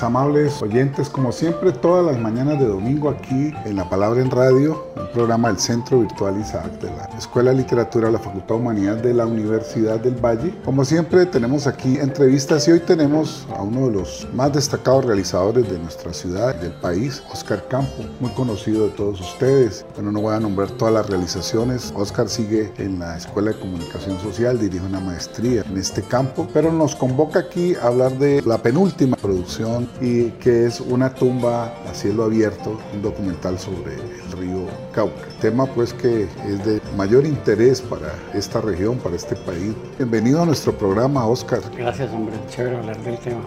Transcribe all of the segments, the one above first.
Amables oyentes, como siempre, todas las mañanas de domingo aquí en La Palabra en Radio, un programa del Centro Virtual Isaac de la Escuela de Literatura de la Facultad de Humanidad de la Universidad del Valle. Como siempre, tenemos aquí entrevistas y hoy tenemos a uno de los más destacados realizadores de nuestra ciudad, del país, Oscar Campo, muy conocido de todos ustedes. Bueno, no voy a nombrar todas las realizaciones. Oscar sigue en la Escuela de Comunicación Social, dirige una maestría en este campo, pero nos convoca aquí a hablar de la penúltima producción y que es una tumba a cielo abierto, un documental sobre el río Cauca. Tema pues que es de mayor interés para esta región, para este país. Bienvenido a nuestro programa, Oscar. Gracias, hombre. Chévere hablar del tema.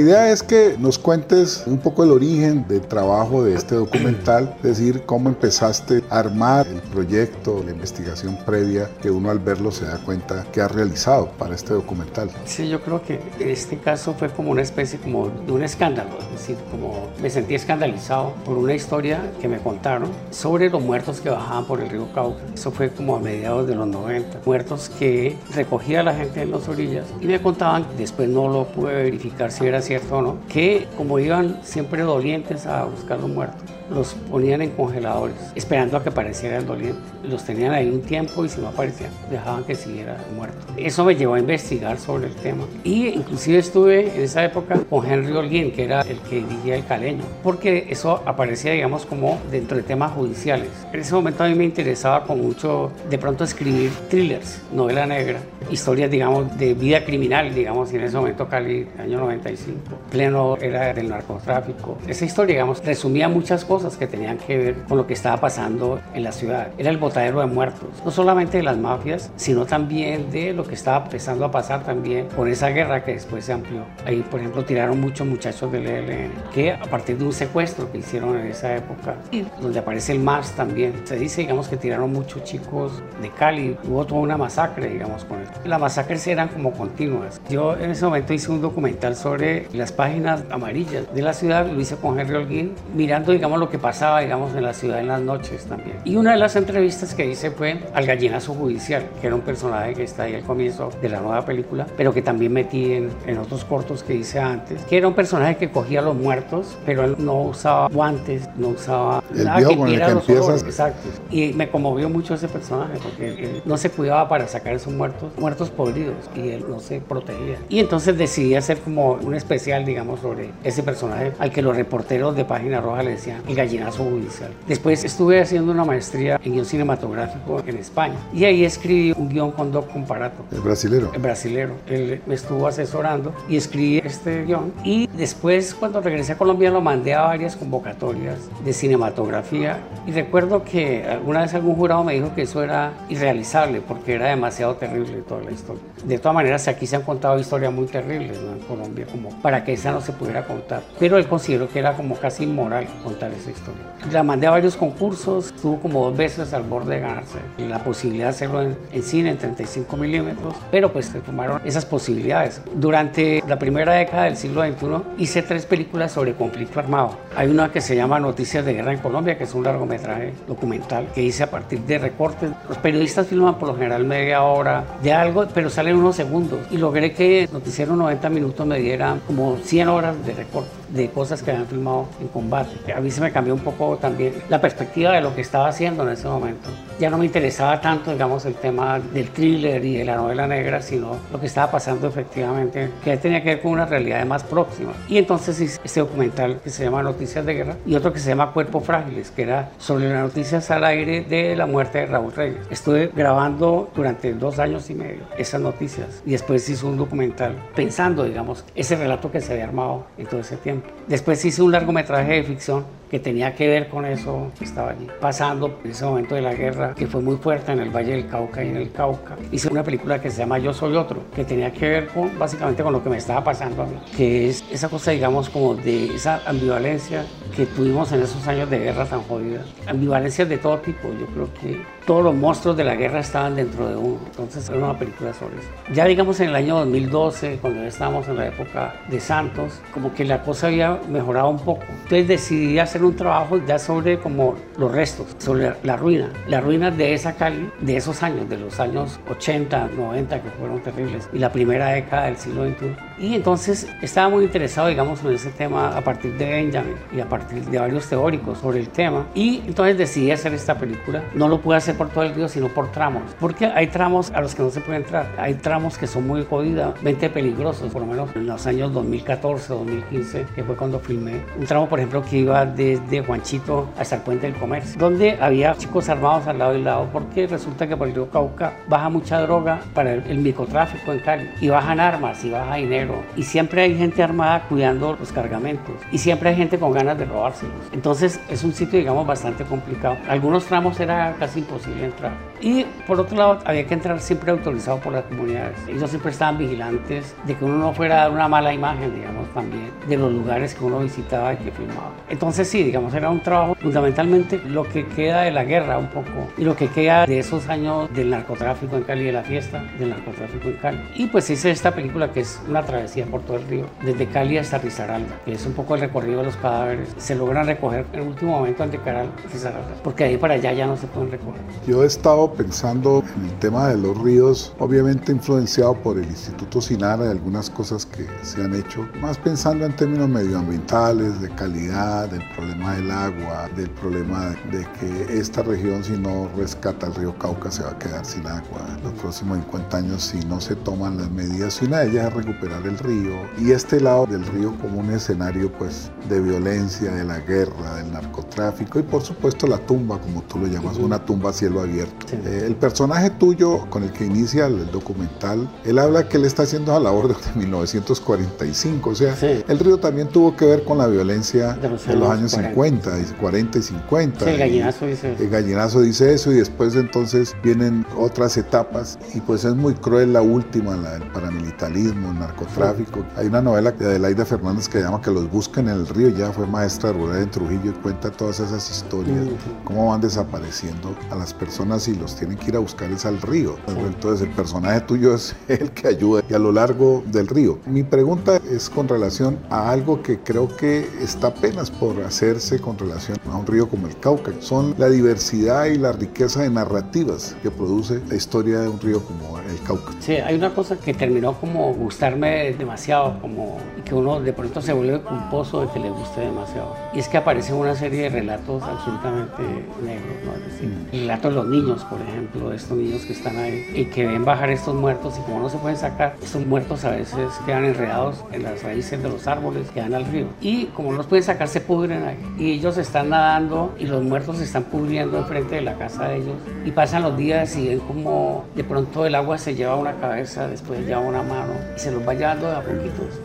Idea es que nos cuentes un poco el origen del trabajo de este documental, es decir, cómo empezaste a armar el proyecto, la investigación previa, que uno al verlo se da cuenta que ha realizado para este documental. Sí, yo creo que este caso fue como una especie como de un escándalo, es decir, como me sentí escandalizado por una historia que me contaron sobre los muertos que bajaban por el río Cauca. Eso fue como a mediados de los 90, muertos que recogía la gente en las orillas y me contaban, después no lo pude verificar si era cierto o no, que como iban siempre dolientes a buscar los muertos, los ponían en congeladores, esperando a que apareciera el doliente. Los tenían ahí un tiempo y si no aparecía, dejaban que siguiera muerto. Eso me llevó a investigar sobre el tema. Y inclusive estuve en esa época con Henry Holguín, que era el que dirigía el caleño, porque eso aparecía, digamos, como dentro de temas judiciales. En ese momento a mí me interesaba con mucho, de pronto, escribir thrillers, novela negra, historias, digamos, de vida criminal, digamos, y en ese momento Cali, año 95, pleno era del narcotráfico. Esa historia, digamos, resumía muchas cosas que tenían que ver con lo que estaba pasando en la ciudad. Era el botadero de muertos, no solamente de las mafias, sino también de lo que estaba empezando a pasar también con esa guerra que después se amplió. Ahí, por ejemplo, tiraron muchos muchachos del ELN, que a partir de un secuestro que hicieron en esa época, y donde aparece el MAS también, se dice, digamos, que tiraron muchos chicos de Cali, hubo toda una masacre, digamos, con esto. Las masacres eran como continuas. Yo en ese momento hice un documental sobre las páginas amarillas de la ciudad, lo hice con Henry Holguín, mirando, digamos, lo que pasaba, digamos, en la ciudad en las noches también. Y una de las entrevistas que hice fue al gallinazo judicial, que era un personaje que está ahí al comienzo de la nueva película, pero que también metí en, en otros cortos que hice antes, que era un personaje que cogía a los muertos, pero él no usaba guantes, no usaba el nada que con el que empiezas. Exacto. Y me conmovió mucho ese personaje, porque él no se cuidaba para sacar esos muertos, muertos podridos, y él no se protegía. Y entonces decidí hacer como un especial, digamos, sobre ese personaje, al que los reporteros de Página Roja le decían, Gallinazo Judicial. Después estuve haciendo una maestría en guion cinematográfico en España y ahí escribí un guion con Doc Comparato. ¿El brasilero? El brasilero. Él me estuvo asesorando y escribí este guion. Y después, cuando regresé a Colombia, lo mandé a varias convocatorias de cinematografía. Y recuerdo que alguna vez algún jurado me dijo que eso era irrealizable porque era demasiado terrible toda la historia. De todas maneras, aquí se han contado historias muy terribles en Colombia, como para que esa no se pudiera contar. Pero él consideró que era como casi inmoral contar esa historia. La mandé a varios concursos, estuvo como dos veces al borde de ganarse la posibilidad de hacerlo en, en cine en 35 milímetros, pero pues se tomaron esas posibilidades. Durante la primera década del siglo XXI hice tres películas sobre conflicto armado. Hay una que se llama Noticias de Guerra en Colombia, que es un largometraje documental que hice a partir de recortes. Los periodistas filman por lo general media hora de algo, pero salen unos segundos. Y logré que Noticiero 90 Minutos me diera como 100 horas de recorte de cosas que habían filmado en combate. A mí se me cambió un poco también la perspectiva de lo que estaba haciendo en ese momento. Ya no me interesaba tanto, digamos, el tema del thriller y de la novela negra, sino lo que estaba pasando efectivamente, que tenía que ver con una realidad más próxima. Y entonces hice este documental que se llama Noticias de Guerra y otro que se llama Cuerpos Frágiles, que era sobre las noticias al aire de la muerte de Raúl Reyes. Estuve grabando durante dos años y medio esas noticias y después hice un documental pensando, digamos, ese relato que se había armado en todo ese tiempo. Después hice un largometraje de ficción que tenía que ver con eso que estaba allí pasando en ese momento de la guerra que fue muy fuerte en el Valle del Cauca y en el Cauca. Hice una película que se llama Yo Soy Otro, que tenía que ver con básicamente con lo que me estaba pasando a mí, que es esa cosa, digamos, como de esa ambivalencia que tuvimos en esos años de guerra tan jodidas. Ambivalencias de todo tipo, yo creo que todos los monstruos de la guerra estaban dentro de uno, entonces era una película sobre eso. Ya digamos en el año 2012, cuando ya estábamos en la época de Santos, como que la cosa había mejorado un poco. Entonces decidí hacer un trabajo ya sobre como los restos, sobre la ruina, las ruinas de esa Cali, de esos años, de los años 80, 90, que fueron terribles, y la primera década del siglo XXI. Y entonces estaba muy interesado, digamos, en ese tema a partir de Benjamin y a partir de varios teóricos sobre el tema. Y entonces decidí hacer esta película. No lo pude hacer por todo el río, sino por tramos, porque hay tramos a los que no se puede entrar. Hay tramos que son muy jodidamente peligrosos, por lo menos en los años 2014, 2015, que fue cuando filmé. Un tramo, por ejemplo, que iba desde Juanchito hasta el Puente del Comercio, donde había chicos armados al lado y lado, porque resulta que por el río Cauca baja mucha droga para el, el microtráfico en Cali, y bajan armas, y baja dinero, y siempre hay gente armada cuidando los cargamentos, y siempre hay gente con ganas de robárselos. Entonces es un sitio, digamos, bastante complicado. Algunos tramos era casi imposible entrar. Y por otro lado, había que entrar siempre autorizado por las comunidades. Ellos siempre estaban vigilantes de que uno no fuera a dar una mala imagen, digamos, también, de los lugares que uno visitaba y que filmaba. Entonces sí, digamos, era un trabajo fundamentalmente lo que queda de la guerra un poco y lo que queda de esos años del narcotráfico en Cali, de la fiesta del narcotráfico en Cali. Y pues hice esta película que es una travesía por todo el río, desde Cali hasta Risaralda, que es un poco el recorrido de los cadáveres. Se logran recoger en el último momento en Caral, Risaralda, porque de ahí para allá ya no se pueden recoger. Yo he estado pensando en el tema de los ríos, obviamente influenciado por el Instituto Sinara de algunas cosas que se han hecho, más pensando en términos medioambientales, de calidad, del problema del agua, del problema de que esta región si no rescata el río Cauca se va a quedar sin agua en los próximos 50 años si no se toman las medidas y una de ellas es recuperar el río y este lado del río como un escenario pues de violencia, de la guerra, del narcotráfico y por supuesto la tumba como tú lo llamas, una tumba a cielo abierto. Sí. Eh, el personaje tuyo con el que inicia el documental, él habla que él está haciendo a la orden de 1945, o sea, Sí. el río también tuvo que ver con la violencia De los de los años años 40. 50, y 40 y 50. Sí, el y- gallinazo dice eso. el gallinazo dice eso y después entonces vienen otras etapas y pues es muy cruel la última, la del paramilitarismo, el narcotráfico. Hay una novela de Adelaida Fernández que llama Que los buscan en el río, ya fue maestra rural en Trujillo y cuenta todas esas historias, Ujú. cómo van desapareciendo a las personas y los tienen que ir a buscar es al río. Entonces el personaje tuyo es el que ayuda y a lo largo del río. Mi pregunta es con relación a algo que creo que está apenas por hacerse con relación a un río como el Cauca. Son la diversidad y la riqueza de narrativas que produce la historia de un río como el Cauca. Sí, hay una cosa que terminó como gustarme demasiado, como que uno de pronto se vuelve culposo de que le guste demasiado. Y es que aparecen una serie de relatos absolutamente negros, ¿no? Es decir, la relato de los niños, por ejemplo, de estos niños que están ahí y que ven bajar estos muertos y como no se pueden sacar, estos muertos a veces quedan enredados en las raíces de los árboles que dan al río. Y como no los pueden sacar, se pudren. Y ellos están nadando y los muertos se están pudriendo enfrente de la casa de ellos. Y pasan los días y ven como de pronto el agua se lleva una cabeza, después lleva una mano y se los va llevando de a poquitos.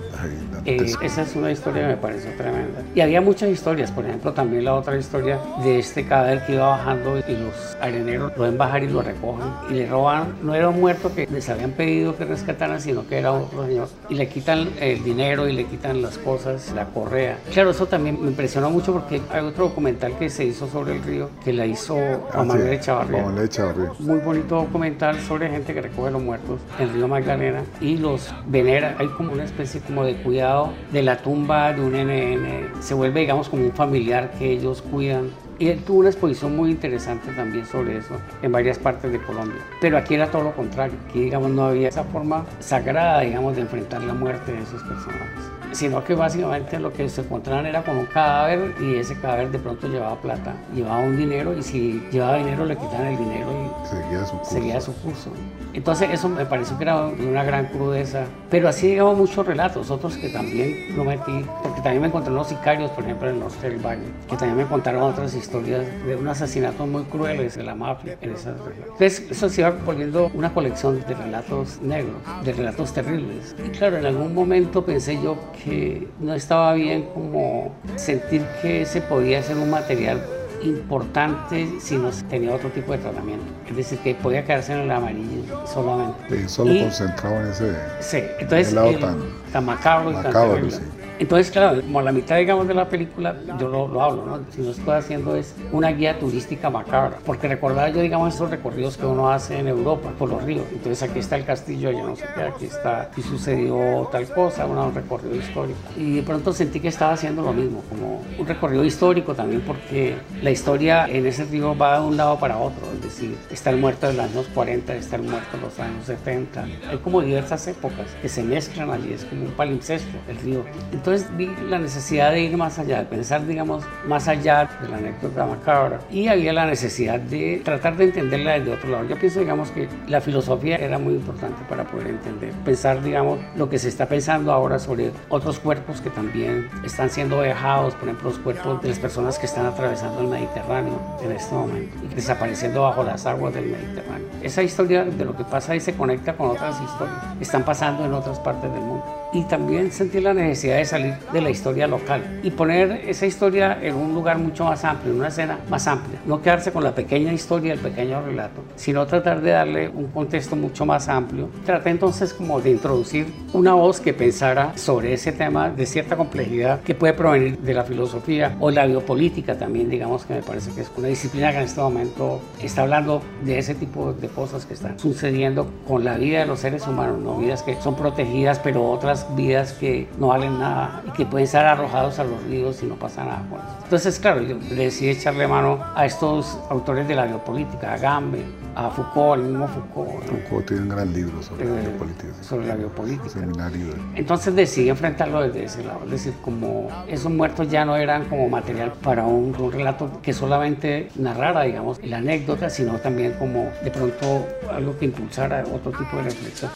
Eh, esa es una historia que me pareció tremenda. Y había muchas historias, por ejemplo, también la otra historia de este cadáver que iba bajando y los areneros lo ven bajar y lo recogen y le roban. No era un muerto que les habían pedido que rescataran, sino que era otro señor. Y le quitan el dinero y le quitan las cosas, la correa. Claro, eso también me impresionó mucho porque hay otro documental que se hizo sobre el río que la hizo ah, a Manuel Echavarría. Muy bonito documental sobre gente que recoge los muertos en el río Magdalena y los venera. Hay como una especie como de cuidado de la tumba de un NN. Se vuelve, digamos, como un familiar que ellos cuidan. Y él tuvo una exposición muy interesante también sobre eso en varias partes de Colombia. Pero aquí era todo lo contrario. Aquí, digamos, no había esa forma sagrada, digamos, de enfrentar la muerte de esos personajes sino que básicamente lo que se encontraban era con un cadáver y ese cadáver de pronto llevaba plata, llevaba un dinero y si llevaba dinero le quitaban el dinero y seguía su curso. Seguía su curso. Entonces eso me pareció que era una gran crudeza, pero así digamos muchos relatos, otros que también lo metí, porque también me encontré unos sicarios, por ejemplo, en el norte del valle, que también me contaron otras historias de unos asesinatos muy crueles de la mafia en esas regiones. Entonces eso se iba volviendo una colección de relatos negros, de relatos terribles. Y claro, en algún momento pensé yo que no estaba bien como sentir que se podía hacer un material importante si no tenía otro tipo de tratamiento. Es decir, que podía quedarse en el amarillo solamente. Y solo concentrado en ese sí, entonces, lado tan, tan, macabro y macabro, tan entonces, claro, como la mitad, digamos, de la película, yo lo, hablo, ¿no? Si lo estoy haciendo es una guía turística macabra, porque recordaba yo, digamos, esos recorridos que uno hace en Europa por los ríos. Entonces, aquí está el castillo, yo no sé qué, aquí está, aquí sucedió tal cosa, un recorrido histórico. Y de pronto sentí que estaba haciendo lo mismo, como un recorrido histórico también, porque la historia en ese río va de un lado para otro, es decir, está el muerto de los años 40, está el muerto de los años 70. Hay como diversas épocas que se mezclan allí, es como un palimpsesto el río. Entonces vi la necesidad de ir más allá, de pensar, digamos, más allá de la anécdota macabra. Y había la necesidad de tratar de entenderla desde otro lado. Yo pienso, digamos, que la filosofía era muy importante para poder entender, pensar, digamos, lo que se está pensando ahora sobre otros cuerpos que también están siendo dejados, por ejemplo, los cuerpos de las personas que están atravesando el Mediterráneo en este momento y desapareciendo bajo las aguas del Mediterráneo. Esa historia de lo que pasa ahí se conecta con otras historias están pasando en otras partes del mundo y también sentí la necesidad de salir de la historia local y poner esa historia en un lugar mucho más amplio, en una escena más amplia. No quedarse con la pequeña historia, el pequeño relato, sino tratar de darle un contexto mucho más amplio. Traté entonces como de introducir una voz que pensara sobre ese tema de cierta complejidad que puede provenir de la filosofía o la biopolítica también, digamos que me parece que es una disciplina que en este momento está hablando de ese tipo de cosas que están sucediendo con la vida de los seres humanos, ¿no? vidas que son protegidas pero otras vidas que no valen nada y que pueden ser arrojados a los ríos y no pasa nada con eso. Entonces, claro, yo decidí echarle mano a estos autores de la biopolítica, a Gambe, a Foucault, al mismo Foucault. Foucault tiene un gran libro sobre la eh, biopolítica. Sobre la biopolítica. Entonces decidí enfrentarlo desde ese lado, es decir, como esos muertos ya no eran como material para un, un relato que solamente narrara, digamos, la anécdota, sino también como de pronto algo que impulsara otro tipo de reflexión.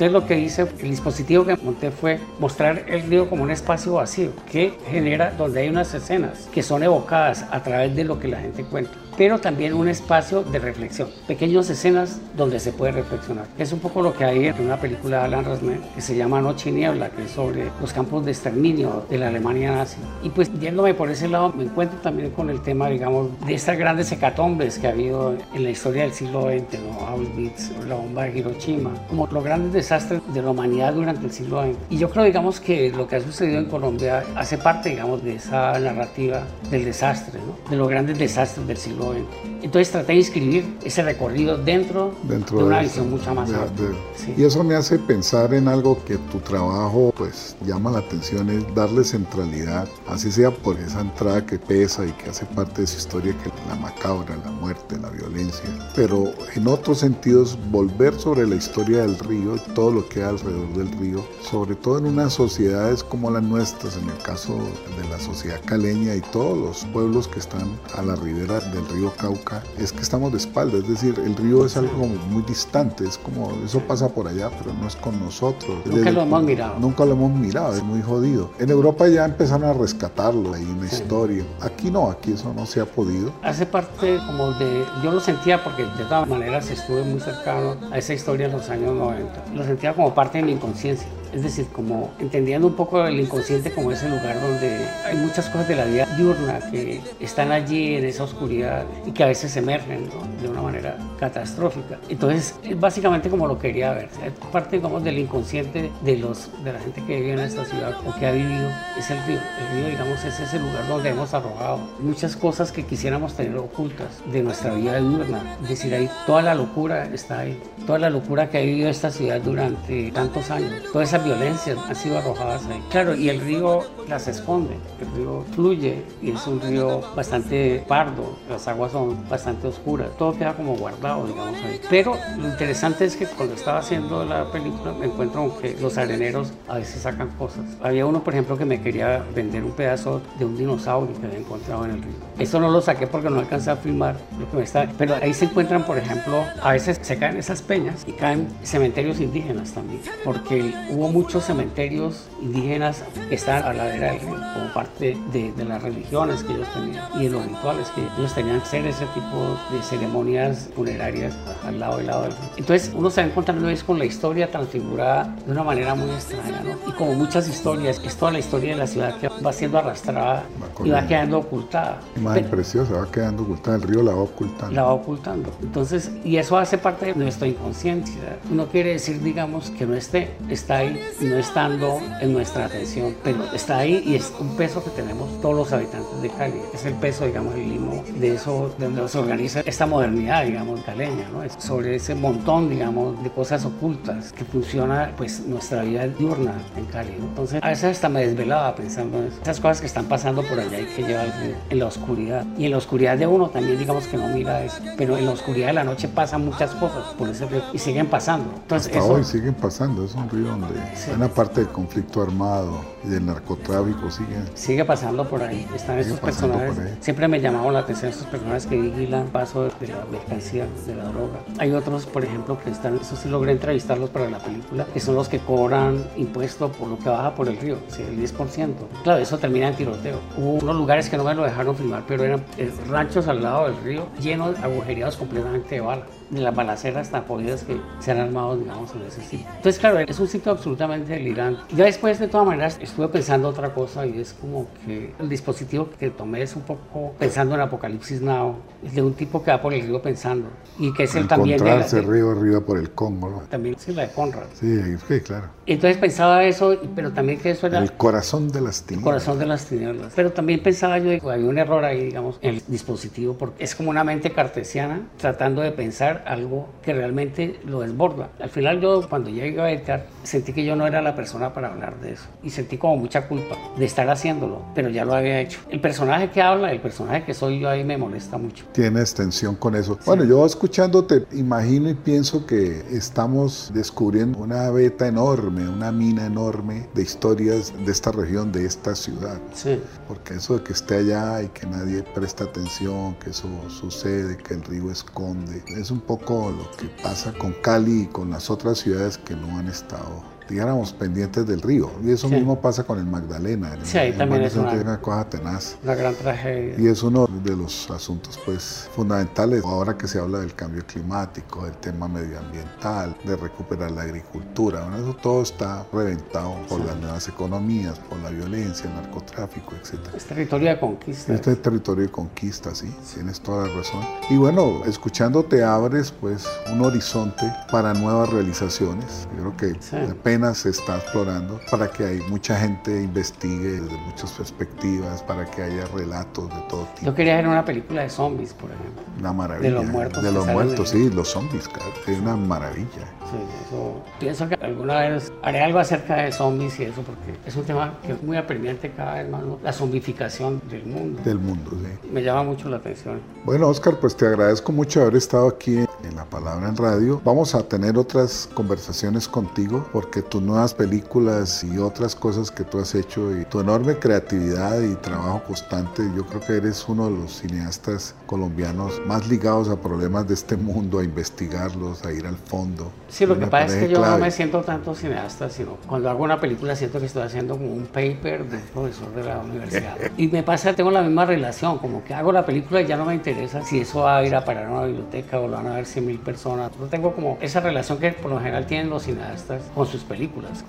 Lo que hice, el dispositivo que monté fue mostrar el río como un espacio vacío que genera donde hay unas escenas que son evocadas a través de lo que la gente cuenta pero también un espacio de reflexión, pequeñas escenas donde se puede reflexionar. Es un poco lo que hay en una película de Alan Rasmussen que se llama Noche y Niebla, que es sobre los campos de exterminio de la Alemania nazi. Y pues yéndome por ese lado, me encuentro también con el tema, digamos, de estas grandes hecatombes que ha habido en la historia del siglo XX, ¿no? Auschwitz, la bomba de Hiroshima, como los grandes desastres desastres de la humanidad durante el siglo XX. Y yo creo, digamos, que lo que ha sucedido en Colombia hace parte, digamos, de esa narrativa del desastre, ¿no? de los grandes desastres del siglo XX. Entonces traté de inscribir ese recorrido dentro, Dentro de una de visión mucho más amplia. Sí. Y eso me hace pensar en algo que tu trabajo pues llama la atención, es darle centralidad, así sea por esa entrada que pesa y que hace parte de su historia, que la macabra, la muerte, la violencia, pero en otros sentidos volver sobre la historia del río y todo lo que hay alrededor del río, sobre todo en unas sociedades como las nuestras, en el caso de la sociedad caleña y todos los pueblos que están a la ribera del río Cauca, es que estamos de espalda, es decir, el río es algo como muy distante, es como eso pasa por allá, pero no es con nosotros. Nunca Desde- lo hemos mirado. Nunca lo hemos mirado, es muy jodido. En Europa ya empezaron a rescatarlo, hay una Sí. historia. Aquí no, aquí eso no se ha podido. Hace parte como de, yo lo sentía porque de todas maneras estuve muy cercano a esa historia en los años 90. Lo sentía como parte de mi inconsciencia. Es decir, como entendiendo un poco el inconsciente como ese lugar donde hay muchas cosas de la vida diurna que están allí en esa oscuridad y que a veces emergen ¿no? de una manera catastrófica. Entonces, es básicamente como lo quería ver. Es parte, digamos, del inconsciente de, los, de la gente que vive en esta ciudad o que ha vivido es el río. El río, digamos, es ese lugar donde hemos arrojado muchas cosas que quisiéramos tener ocultas de nuestra vida diurna. Es decir, ahí toda la locura está ahí. Toda la locura que ha vivido esta ciudad durante tantos años. Todas esas violencias han sido arrojadas ahí. Claro, y el río las esconde. El río fluye y es un río bastante pardo. Las aguas son bastante oscuras. Todo queda como guardado, digamos ahí. Pero lo interesante es que cuando estaba haciendo la película me encuentro que los areneros a veces sacan cosas. Había uno, por ejemplo, que me quería vender un pedazo de un dinosaurio que había encontrado en el río. Eso no lo saqué porque no alcancé a filmar lo que me está. Pero ahí se encuentran, por ejemplo, a veces se caen esas peñas y caen cementerios indígenas también. Porque hubo muchos cementerios indígenas están a la vera del río, como parte de, de las religiones que ellos tenían y de los rituales que ellos tenían que hacer ese tipo de ceremonias funerarias al lado y lado del río. Entonces uno se va encontrando es con la historia transfigurada de una manera muy extraña, ¿no? Y como muchas historias, es toda la historia de la ciudad que va siendo arrastrada Va y va quedando ocultada. Imagen preciosa, va quedando ocultada, el río la va ocultando. la va ocultando. Entonces, y eso hace parte de nuestra inconsciencia. No quiere decir, digamos, que no esté, está ahí, no estando en nuestra atención, pero está ahí y es un peso que tenemos todos los habitantes de Cali. Es el peso, digamos, el de eso, de donde se organiza esta modernidad, digamos, caleña, ¿no? Es sobre ese montón, digamos, de cosas ocultas que funciona, pues, nuestra vida diurna en Cali. ¿no? Entonces, a veces hasta me desvelaba pensando en eso. Esas cosas que están pasando por allá y que lleva el río en la oscuridad. Y en la oscuridad de uno también, digamos que no mira eso. Pero en la oscuridad de la noche pasan muchas cosas por ese río y siguen pasando. Entonces, Hasta eso, hoy siguen pasando, es un río donde Sí. buena parte del conflicto armado y del narcotráfico siguen. sigue pasando por ahí. Están Sigue pasando personajes. Siempre me llamaban la atención estos personajes que vigilan paso de la mercancía, de la droga. Hay otros, por ejemplo, que están, eso sí logré entrevistarlos para la película, que son los que cobran impuesto por lo que baja por el río, el 10%. Claro, eso termina en tiroteo. Hubo unos lugares que no me lo dejaron filmar, pero eran eh, ranchos al lado del río, llenos, agujereados completamente de balas. De las balaceras tan jodidas que se han armado, digamos, en ese sitio. Entonces, claro, es un sitio absolutamente delirante. Ya después, de todas maneras, estuve pensando otra cosa y es como que el dispositivo que tomé es un poco pensando en Apocalipsis Now, es de un tipo que va por el río pensando y que es el también de la- Encontrarse de- río arriba por el Congo. ¿no? también sí, la de Conrad. Sí, sí, claro. Entonces pensaba eso, pero también que eso era El corazón de las el tinieblas. corazón de las tinieblas. Pero también pensaba yo que había un error ahí, digamos, en el dispositivo, porque es como una mente cartesiana tratando de pensar algo que realmente lo desborda. Al final yo, cuando iba a editar, sentí que yo no era la persona para hablar de eso. Y sentí como mucha culpa de estar haciéndolo, pero ya lo había hecho. El personaje que habla, el personaje que soy yo ahí me molesta mucho. Tienes tensión con eso. Bueno, yo escuchándote, imagino y pienso que estamos descubriendo una beta enorme, una mina enorme de historias de esta región, de esta ciudad. Sí. Porque eso de que esté allá y que nadie presta atención, que eso sucede, que el río esconde, es un poco lo que pasa con Cali y con las otras ciudades que no han estado dijéramos, pendientes del río. Y eso mismo pasa con el Magdalena. Sí, ahí también es una, cosa tenaz. Una gran tragedia. Y es uno de los asuntos pues fundamentales ahora que se habla del cambio climático, del tema medioambiental, de recuperar la agricultura. Bueno, eso todo está reventado por las nuevas economías, por la violencia, el narcotráfico, etc. Es territorio de conquista. Este es territorio de conquista, sí, tienes toda la razón. Y bueno, escuchándote abres pues un horizonte para nuevas realizaciones. Yo creo que apenas se está explorando para que hay mucha gente investigue desde muchas perspectivas, para que haya relatos de todo tipo. Yo quería ver una película de zombies, por ejemplo. Una maravilla. De los muertos. De los muertos, sí, los zombies, claro. Es una maravilla. Sí, eso. Pienso que alguna vez haré algo acerca de zombies y eso, porque es un tema que es muy apremiante cada vez más, la zombificación del mundo. Del mundo, sí. Me llama mucho la atención. Bueno, Oscar, pues te agradezco mucho haber estado aquí en La Palabra en Radio. Vamos a tener otras conversaciones contigo, porque tus nuevas películas y otras cosas que tú has hecho y tu enorme creatividad y trabajo constante, yo creo que eres uno de los cineastas colombianos más ligados a problemas de este mundo, a investigarlos, a ir al fondo. Sí, lo que pasa es que yo no me siento tanto cineasta, sino cuando hago una película siento que estoy haciendo como un paper de un profesor de la universidad. y me pasa, tengo la misma relación, como que hago la película y ya no me interesa si eso va a ir a parar a una biblioteca o lo van a ver 100 mil personas. Yo tengo como esa relación que por lo general tienen los cineastas con sus películas.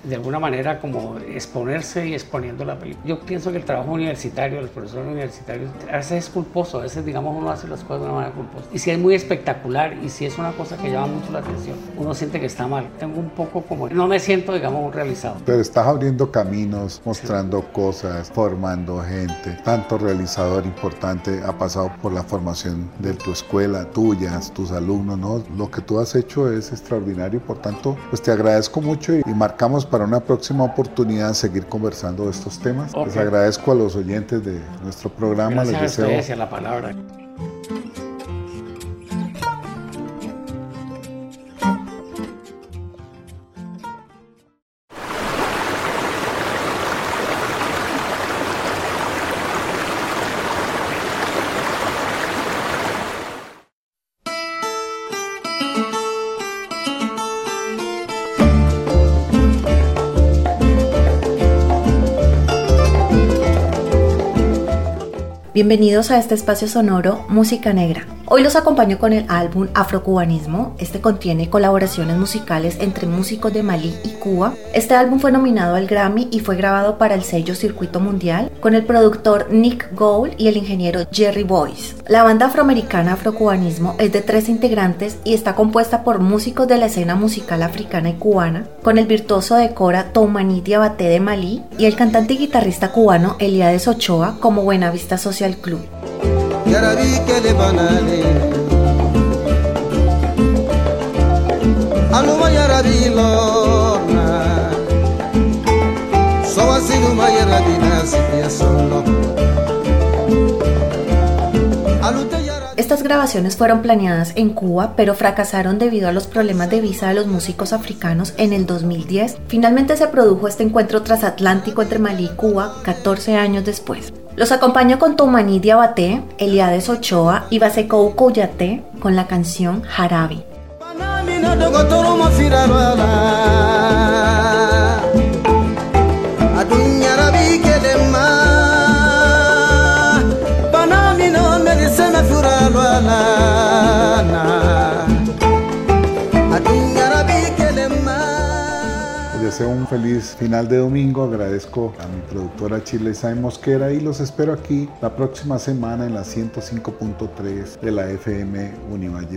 De alguna manera como exponerse y exponiendo la película. Yo pienso que el trabajo universitario, los profesores universitarios, a veces es culposo, a veces digamos uno hace las cosas de una manera culposa. Y si es muy espectacular y si es una cosa que llama mucho la atención, uno siente que está mal. Tengo un poco como, no me siento digamos realizado. Pero estás abriendo caminos, mostrando cosas, formando gente. Tanto realizador importante ha pasado por la formación de tu escuela, tuyas, tus alumnos, ¿no? Lo que tú has hecho es extraordinario, por tanto, pues te agradezco mucho y, marcamos para una próxima oportunidad seguir conversando de estos temas. Les agradezco a los oyentes de nuestro programa. Gracias Les deseo... a la palabra. Bienvenidos a este espacio sonoro Música Negra. Hoy los acompaño con el álbum Afrocubanismo. Este contiene colaboraciones musicales entre músicos de Malí y Cuba. Este álbum fue nominado al Grammy y fue grabado para el sello Circuito Mundial con el productor Nick Gould y el ingeniero Jerry Boyce. La banda afroamericana Afrocubanismo es de tres integrantes y está compuesta por músicos de la escena musical africana y cubana, con el virtuoso de cora Toumani Diabaté de Malí y el cantante y guitarrista cubano Eliades Ochoa como Buenavista Social Club. Estas grabaciones fueron planeadas en Cuba, pero fracasaron debido a los problemas de visa de los músicos africanos en el 2010. Finalmente se produjo este encuentro transatlántico entre Malí y Cuba 14 años después. Los acompaño con Tomani Diabaté, Eliades Ochoa y Basekou Kouyate con la canción Harabi. Un feliz final de domingo. Agradezco a mi productora Chile Sain Mosquera y los espero aquí la próxima semana en la 105.3 de la FM Univalle